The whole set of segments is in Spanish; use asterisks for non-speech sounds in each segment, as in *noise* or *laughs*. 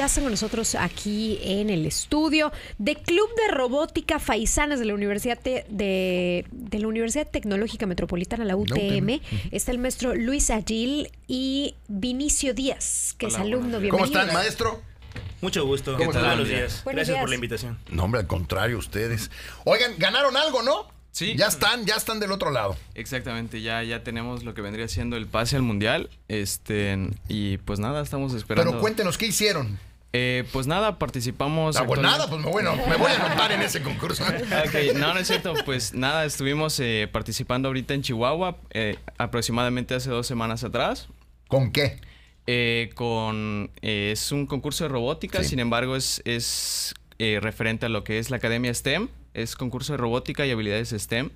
ya están con nosotros aquí en el estudio de Club de Robótica Faisanas de la Universidad de, de, la Universidad Tecnológica Metropolitana, la UTM. Está el maestro Luis Agil y Vinicio Díaz, que es alumno. ¿Cómo están, maestro? Mucho gusto. ¿Cómo están? Buenos días. Gracias por la invitación. No, hombre, al contrario, ustedes. Oigan, ganaron algo, ¿no? Sí. Ya están, ya están del otro lado. Exactamente, ya, ya tenemos lo que vendría siendo el pase al mundial. Este, y pues nada, estamos esperando. Pero cuéntenos, ¿qué hicieron? Eh, pues nada, participamos. Ah, pues nada, pues bueno, me voy a anotar en ese concurso. *laughs* ok, no, no es cierto. Pues nada, estuvimos eh, participando ahorita en Chihuahua, eh, aproximadamente hace dos semanas atrás. ¿Con qué? con. es un concurso de robótica, sin embargo, es, es referente a lo que es la Academia STEM es concurso de robótica y habilidades STEM.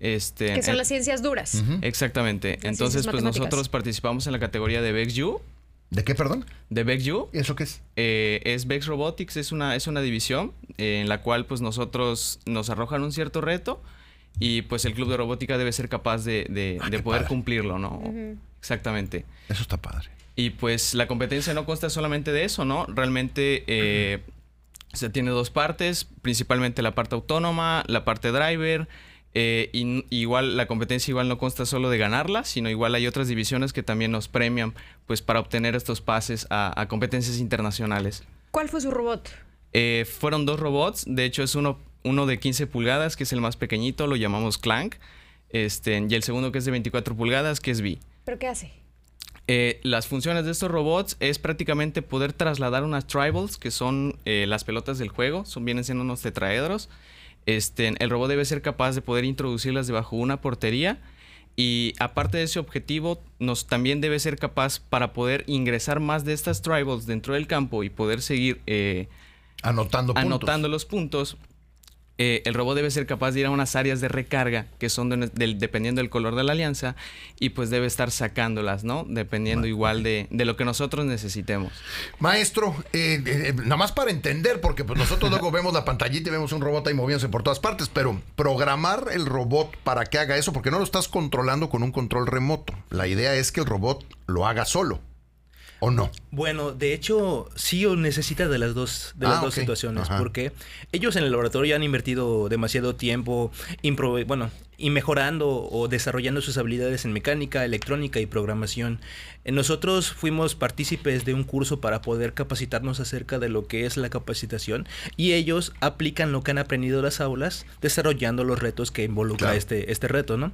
este, que son las ciencias duras. Exactamente. Entonces, pues nosotros participamos en la categoría de VEXU. ¿De qué, perdón? De VEXU. ¿Y eso qué es? Eh, es VEX Robotics, es una, es una división eh, en la cual pues nosotros nos arrojan un cierto reto y pues el club de robótica debe ser capaz de, ah, poder cumplirlo, ¿no? Exactamente. Eso está padre. Y pues la competencia no consta solamente de eso, ¿no? Realmente eh, se tiene dos partes, principalmente la parte autónoma, la parte driver. Eh, y, igual la competencia igual no consta solo de ganarla, sino igual hay otras divisiones que también nos premian pues para obtener estos pases a, competencias internacionales. ¿Cuál fue su robot? Eh, fueron dos robots, de hecho es uno, uno de 15 pulgadas, que es el más pequeñito, lo llamamos Clank, este, y el segundo que es de 24 pulgadas, que es V. ¿Pero qué hace? Eh, las funciones de estos robots es prácticamente poder trasladar unas tribals, que son eh, las pelotas del juego, son, vienen siendo unos tetraedros. Este, el robot debe ser capaz de poder introducirlas debajo una portería. Y aparte de ese objetivo, nos también debe ser capaz para poder ingresar más de estas tribals dentro del campo y poder seguir eh, anotando, anotando los puntos eh, el robot debe ser capaz de ir a unas áreas de recarga que son dependiendo del color de la alianza y pues debe estar sacándolas, ¿no? Dependiendo igual de, lo que nosotros necesitemos. Maestro, eh, eh, nada más para entender, porque pues nosotros luego *laughs* vemos la pantallita y vemos un robot ahí moviéndose por todas partes, pero programar el robot para que haga eso, porque no lo estás controlando con un control remoto. La idea es que el robot lo haga solo. ¿O no? Bueno, de hecho, sí o necesita de las dos, de las ah, dos situaciones, porque ellos en el laboratorio han invertido demasiado tiempo, bueno, y mejorando o desarrollando sus habilidades en mecánica, electrónica y programación. Eh, nosotros fuimos partícipes de un curso para poder capacitarnos acerca de lo que es la capacitación y ellos aplican lo que han aprendido en las aulas desarrollando los retos que involucra este, este reto, ¿no?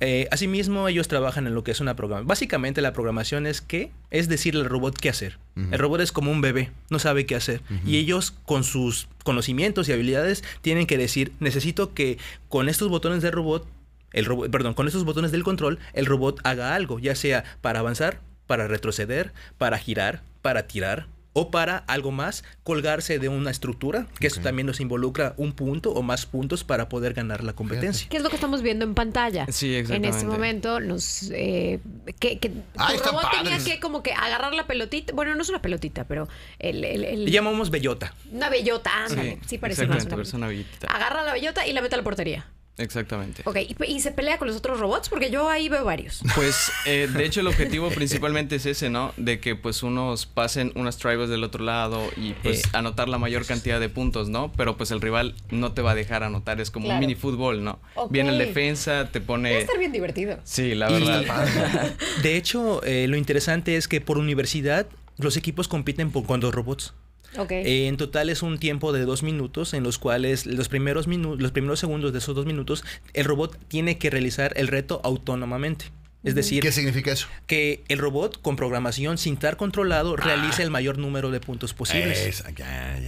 Eh, asimismo, ellos trabajan en lo que es una programación. Básicamente la programación es qué, es decirle al robot qué hacer. El robot es como un bebé, no sabe qué hacer. Y ellos con sus conocimientos y habilidades tienen que decir, necesito que con estos botones de robot el robot, perdón, con estos botones del control, el robot haga algo, ya sea para avanzar, para retroceder, para girar, para tirar, o para algo más, colgarse de una estructura, que eso también nos involucra un punto o más puntos para poder ganar la competencia. ¿Qué es lo que estamos viendo en pantalla? Sí, exactamente. En este momento nos... Eh, que, que ah, robot tenía que como que agarrar la pelotita, bueno, no es una pelotita, pero el... el, Le llamamos bellota. Una bellota, ándale, sí, parece más una, Agarra la bellota y la mete a la portería. Exactamente. Ok, ¿Y, se pelea con los otros robots? Porque yo ahí veo varios. Pues, eh, de hecho, el *laughs* objetivo principalmente es ese, ¿no? De que, pues, unos pasen unas tribals del otro lado y, pues, eh. anotar la mayor cantidad de puntos, ¿no? Pero, pues, el rival no te va a dejar anotar. Es como un mini fútbol, ¿no? Viene el defensa, te pone... Va a estar bien divertido. Sí, la verdad. *laughs* de hecho, eh, lo interesante es que por universidad los equipos compiten por, con dos robots. En total es un tiempo de dos minutos en los cuales los primeros, los primeros segundos de esos dos minutos el robot tiene que realizar el reto autónomamente. Es decir, ¿qué significa eso? Que el robot con programación sin estar controlado ah. realice el mayor número de puntos posibles.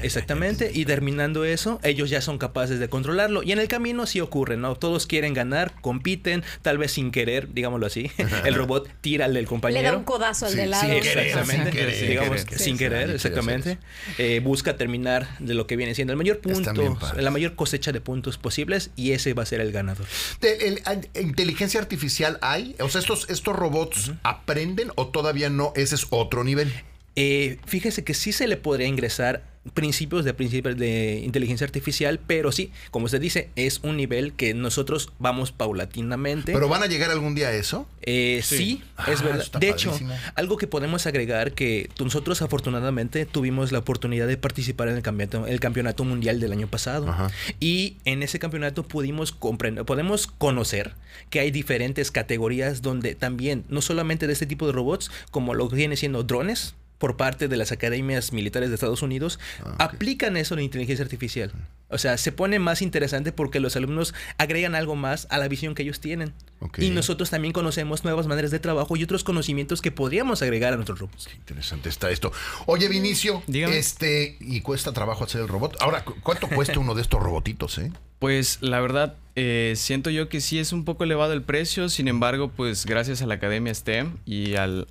Exactamente. y terminando eso, ellos ya son capaces de controlarlo. Y en el camino sí ocurre, ¿no? Todos quieren ganar, compiten, tal vez sin querer, digámoslo así. *laughs* el robot tira al del compañero. Le da un codazo al de lado. Sin querer, exactamente. digamos, sin querer, exactamente. Eh, busca terminar de lo que viene siendo el mayor punto, la mayor cosecha de puntos posibles y ese va a ser el ganador. De, ¿Inteligencia artificial hay? O sea, estos, estos robots aprenden o todavía no? Ese es otro nivel. Eh, fíjese que sí se le podría ingresar principios de principios de inteligencia artificial, pero sí, como usted dice, es un nivel que nosotros vamos paulatinamente. ¿Pero van a llegar algún día a eso? Eh, sí. es ah, verdad. De hecho, algo que podemos agregar que nosotros afortunadamente tuvimos la oportunidad de participar en el campeonato, el campeonato mundial del año pasado. Y en ese campeonato pudimos comprender, podemos conocer que hay diferentes categorías donde también, no solamente de este tipo de robots, como lo que viene siendo drones, por parte de las academias militares de Estados Unidos ah, aplican eso en inteligencia artificial. O sea, se pone más interesante porque los alumnos agregan algo más a la visión que ellos tienen. Y nosotros también conocemos nuevas maneras de trabajo y otros conocimientos que podríamos agregar a nuestros robots. Qué interesante está esto. Oye, Vinicio, este, y cuesta trabajo hacer el robot. Ahora, ¿cuánto cuesta uno de estos robotitos, eh? Pues la verdad, eh, siento yo que sí es un poco elevado el precio, sin embargo, pues gracias a la Academia STEM y al,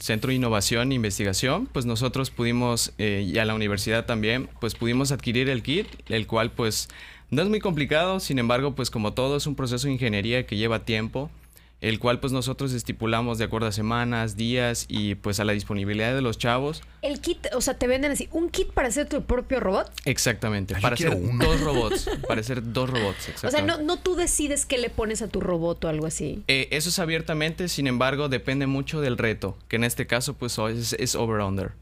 Centro de Innovación e Investigación, pues nosotros pudimos, eh, y a la universidad también, pues pudimos adquirir el kit, el cual pues no es muy complicado, sin embargo, pues como todo es un proceso de ingeniería que lleva tiempo el cual pues nosotros estipulamos de acuerdo a semanas, días y pues a la disponibilidad de los chavos. El kit, o sea, te venden así, un kit para hacer tu propio robot. Exactamente, para hacer dos *laughs* robots, para hacer dos robots. O sea, no, no tú decides qué le pones a tu robot o algo así. Eh, eso es abiertamente, sin embargo, depende mucho del reto, que en este caso pues es, over-under.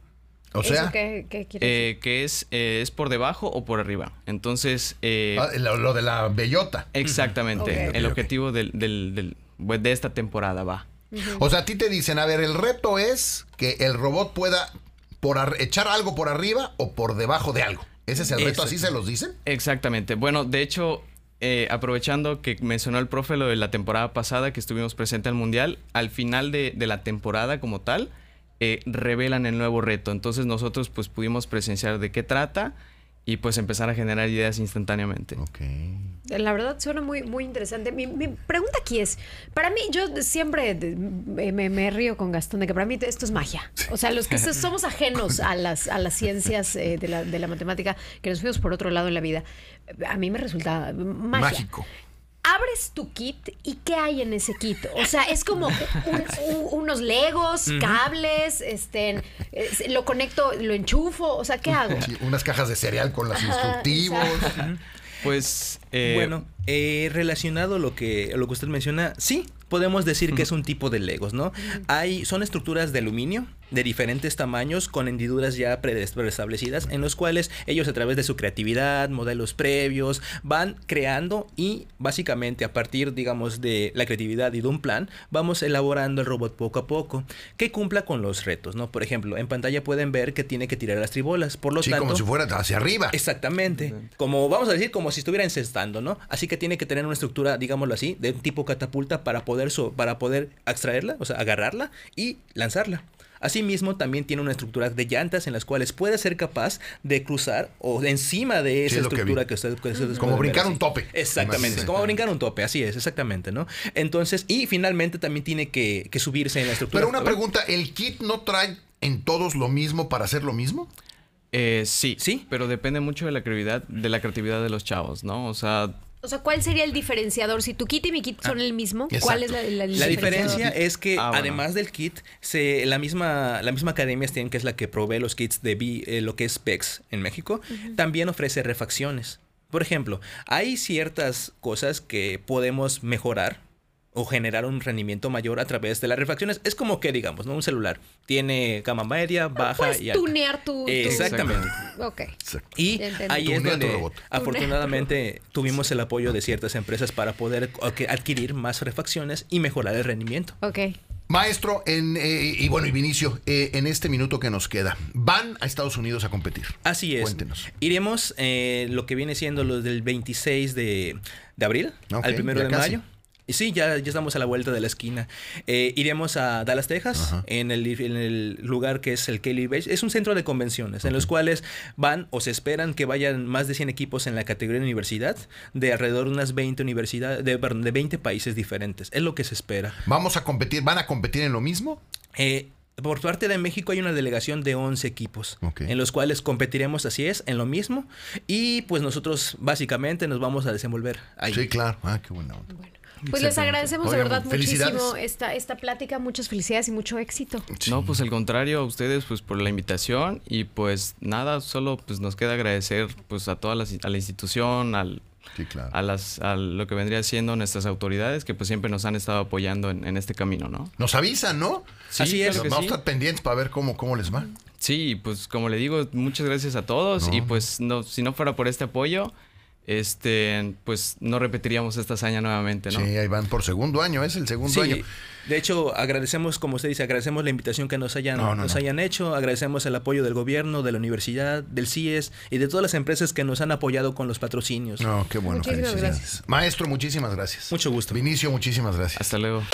O sea, qué, quiere eh, decir? que es, eh, es por debajo o por arriba. Entonces. Ah, lo, de la bellota. Exactamente. el objetivo del, pues, de esta temporada va. O sea, a ti te dicen, a ver, el reto es que el robot pueda por echar algo por arriba o por debajo de algo. ¿Ese es el reto? ¿Así se los dicen? Exactamente. Bueno, de hecho, eh, aprovechando que mencionó el profe lo de la temporada pasada que estuvimos presente al Mundial, al final de, la temporada como tal, eh, revelan el nuevo reto. Entonces nosotros pues pudimos presenciar de qué trata y pues empezar a generar ideas instantáneamente. Ok. La verdad suena muy, muy interesante. Mi, pregunta aquí es, para mí, yo siempre me, río con Gastón de que para mí esto es magia. O sea, los que *laughs* somos ajenos a las, a las ciencias eh, de, la, de, la, matemática, que nos fuimos por otro lado en la vida, a mí me resulta magia. Mágico abres tu kit y ¿qué hay en ese kit? O sea, es como *laughs* unos legos, cables, este, lo conecto, lo enchufo, o sea, ¿qué hago? unas cajas de cereal con los instructivos. Pues eh, bueno, eh, relacionado a lo que lo que usted menciona, sí, podemos decir que es un tipo de Legos, ¿no? Hay son estructuras de aluminio de diferentes tamaños con hendiduras ya preestablecidas en los cuales ellos a través de su creatividad, modelos previos, van creando y básicamente a partir, digamos, de la creatividad y de un plan, vamos elaborando el robot poco a poco que cumpla con los retos, ¿no? Por ejemplo, en pantalla pueden ver que tiene que tirar las tribolas, por lo sí, tanto... como si fuera hacia arriba. Exactamente. Como, vamos a decir, como si estuviera encestando, ¿no? Así que tiene que tener una estructura, digámoslo así, de tipo catapulta para poder, para poder extraerla, o sea, agarrarla y lanzarla. Asimismo, también tiene una estructura de llantas en las cuales puede ser capaz de cruzar o de encima de esa estructura que usted, Como brincar un tope. Exactamente, es como brincar un tope, así es, exactamente, ¿no? Entonces, y finalmente también tiene que, subirse en la estructura. Pero una pregunta, ¿el kit no trae en todos lo mismo para hacer lo mismo? Eh, sí, sí, pero depende mucho de la creatividad, de la creatividad de los chavos, ¿no? O sea, o sea, ¿cuál sería el diferenciador? Si tu kit y mi kit son ah, el mismo, ¿cuál es la, la, la diferencia? es que ah, además del kit, se, la misma la misma academia STEM, que es la que provee los kits de eh, lo que es PEX en México, también ofrece refacciones. Por ejemplo, hay ciertas cosas que podemos mejorar o generar un rendimiento mayor a través de las refacciones. Es como que, digamos, ¿no? Un celular tiene gama media, baja y alta. tunear tu... Exactamente. Ok. Y ahí es donde afortunadamente tuvimos el apoyo de ciertas empresas para poder adquirir más refacciones y mejorar el rendimiento. Ok. Maestro, en, eh, y bueno, y Vinicio, eh, en este minuto que nos queda, van a Estados Unidos a competir. Así es. Cuéntenos. Iremos eh, lo que viene siendo los del 26 de, abril al primero de mayo. Y sí, ya, ya estamos a la vuelta de la esquina. Eh, iremos a Dallas, Texas, en el, en el, lugar que es el Kelly Beach. Es un centro de convenciones en los cuales van o se esperan que vayan más de 100 equipos en la categoría de universidad de alrededor de unas 20 universidades, de, de 20 países diferentes. Es lo que se espera. ¿Vamos a competir? ¿Van a competir en lo mismo? Eh, por parte de México hay una delegación de 11 equipos en los cuales competiremos, así es, en lo mismo. Y pues nosotros básicamente nos vamos a desenvolver ahí. Sí, claro. Ah, qué buena onda. Bueno. Pues les agradecemos de verdad muchísimo esta, esta plática, muchas felicidades y mucho éxito. No, pues al contrario, a ustedes pues por la invitación y pues nada, solo pues nos queda agradecer pues a toda la, a la institución, al a, las, a lo que vendría siendo nuestras autoridades que pues siempre nos han estado apoyando en, este camino, ¿no? Nos avisan, ¿no? Sí, Así es. Vamos a estar pendientes para ver cómo, cómo les va. Sí, pues como le digo, muchas gracias a todos y pues no, si no fuera por este apoyo, este, pues no repetiríamos esta hazaña nuevamente, ¿no? Sí, ahí van por segundo año, es el segundo año. De hecho, agradecemos, como usted dice, agradecemos la invitación que nos hayan, nos hayan hecho, agradecemos el apoyo del gobierno, de la universidad, del CIES y de todas las empresas que nos han apoyado con los patrocinios. No, qué bueno. Muchísimas gracias. Maestro, muchísimas gracias. Mucho gusto. Vinicio, muchísimas gracias. Hasta luego.